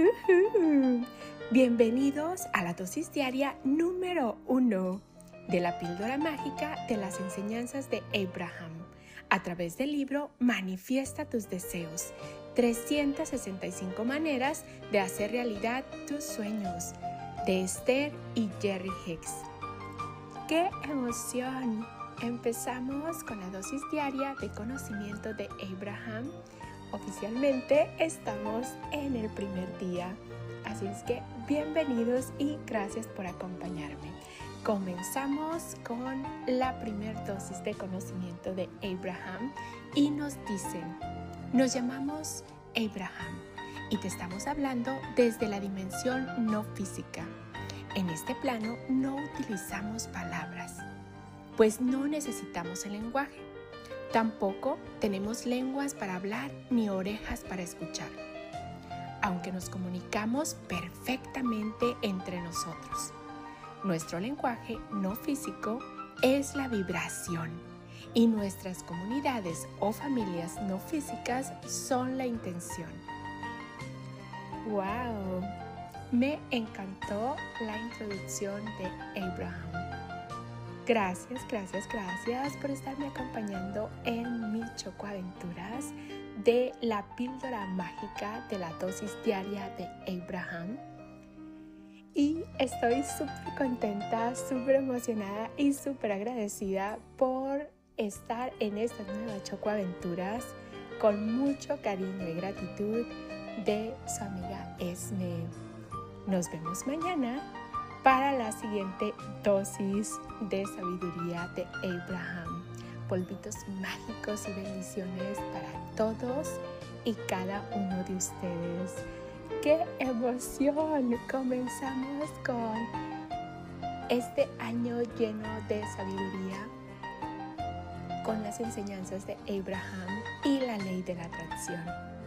Bienvenidos a la dosis diaria número uno de la píldora mágica de las enseñanzas de Abraham a través del libro Manifiesta tus deseos. 365 maneras de hacer realidad tus sueños de Esther y Jerry Hicks. ¡Qué emoción! Empezamos con la dosis diaria de conocimiento de Abraham oficialmente estamos en el primer día. Así es que bienvenidos y gracias por acompañarme. Comenzamos con la primera dosis de conocimiento de Abraham y nos dicen, nos llamamos Abraham y te estamos hablando desde la dimensión no física. En este plano no utilizamos palabras, pues no necesitamos el lenguaje Tampoco tenemos lenguas para hablar ni orejas para escuchar, aunque nos comunicamos perfectamente entre nosotros. Nuestro lenguaje no físico es la vibración y nuestras comunidades o familias no físicas son la intención. ¡Wow! Me encantó la introducción de Abraham. Gracias, gracias, gracias por estarme acompañando en mis chocoaventuras de la píldora mágica de la dosis diaria de Abraham. Y estoy súper contenta, súper emocionada y súper agradecida por estar en estas nuevas chocoaventuras con mucho cariño y gratitud de su amiga Esme. Nos vemos mañana para la siguiente dosis de sabiduría de Abraham. Polvitos mágicos y bendiciones para todos y cada uno de ustedes. ¡Qué emoción! Comenzamos con este año lleno de sabiduría con las enseñanzas de Abraham y la ley de la atracción.